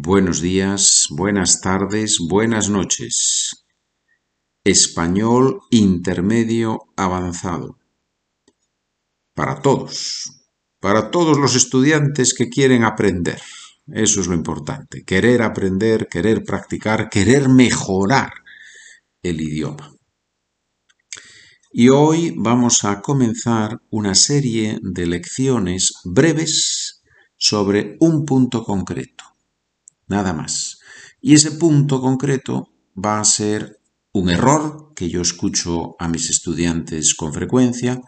buenos días, buenas tardes, buenas noches. Español intermedio avanzado. Para todos, para todos los estudiantes que quieren aprender. Eso es lo importante, querer aprender, querer practicar, querer mejorar el idioma. Y hoy vamos a comenzar una serie de lecciones breves sobre un punto concreto, nada más. Y ese punto concreto va a ser un error que yo escucho a mis estudiantes con frecuencia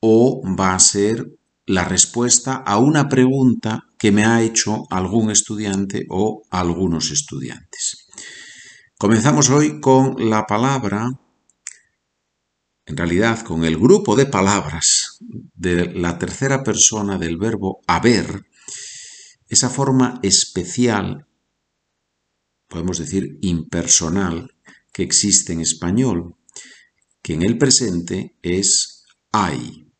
o va a ser la respuesta a una pregunta que me ha hecho algún estudiante o algunos estudiantes. Comenzamos hoy con la palabra en realidad con el grupo de palabras de la tercera persona del verbo haber, esa forma especial, podemos decir impersonal, que existe en español, que en el presente es hay,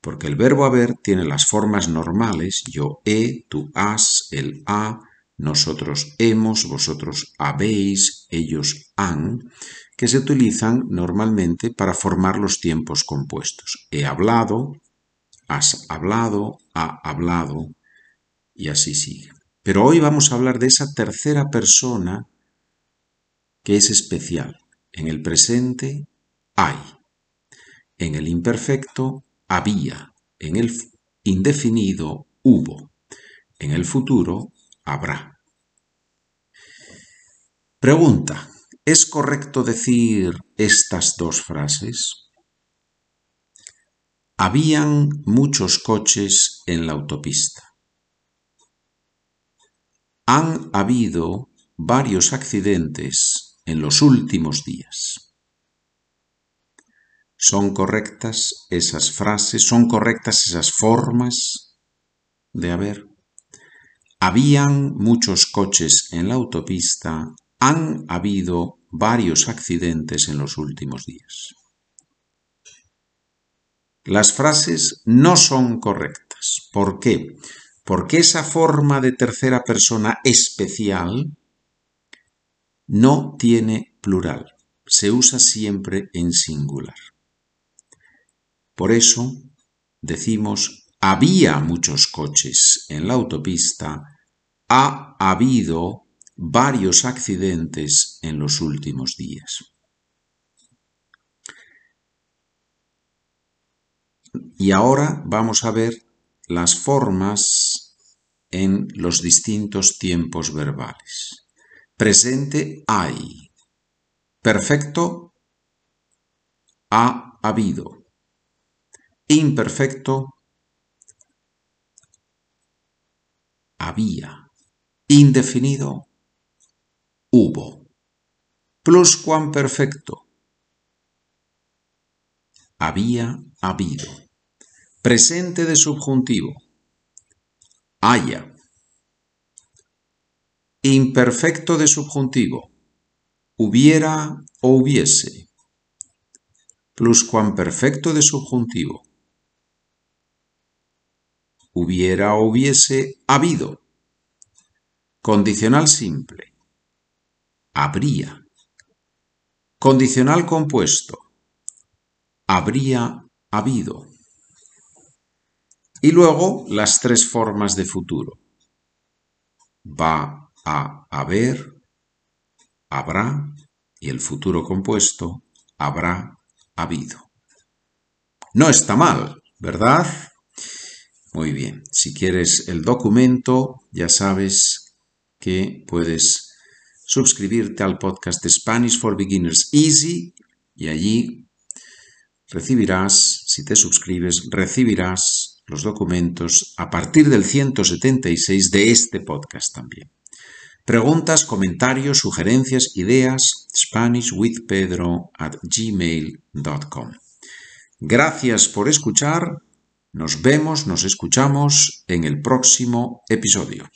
porque el verbo haber tiene las formas normales, yo he, tú has, él ha, nosotros hemos, vosotros habéis, ellos han, que se utilizan normalmente para formar los tiempos compuestos. He hablado, has hablado, ha hablado, y así sigue. Pero hoy vamos a hablar de esa tercera persona que es especial. En el presente hay. En el imperfecto había. En el indefinido hubo. En el futuro habrá. Pregunta. ¿Es correcto decir estas dos frases? Habían muchos coches en la autopista. Han habido varios accidentes en los últimos días. ¿Son correctas esas frases? ¿Son correctas esas formas de haber? Habían muchos coches en la autopista han habido varios accidentes en los últimos días. Las frases no son correctas. ¿Por qué? Porque esa forma de tercera persona especial no tiene plural, se usa siempre en singular. Por eso decimos había muchos coches en la autopista, ha habido varios accidentes en los últimos días. Y ahora vamos a ver las formas en los distintos tiempos verbales. Presente hay. Perfecto ha habido. Imperfecto había. Indefinido hubo. Pluscuamperfecto. Había habido. Presente de subjuntivo. Haya. Imperfecto de subjuntivo. Hubiera o hubiese. Pluscuamperfecto de subjuntivo. Hubiera o hubiese habido. Condicional simple habría. Condicional compuesto. Habría habido. Y luego las tres formas de futuro. Va a haber, habrá y el futuro compuesto habrá habido. No está mal, ¿verdad? Muy bien, si quieres el documento, ya sabes que puedes suscribirte al podcast Spanish for Beginners Easy y allí recibirás, si te suscribes, recibirás los documentos a partir del 176 de este podcast también. Preguntas, comentarios, sugerencias, ideas, SpanishWithPedro at gmail.com. Gracias por escuchar. Nos vemos, nos escuchamos en el próximo episodio.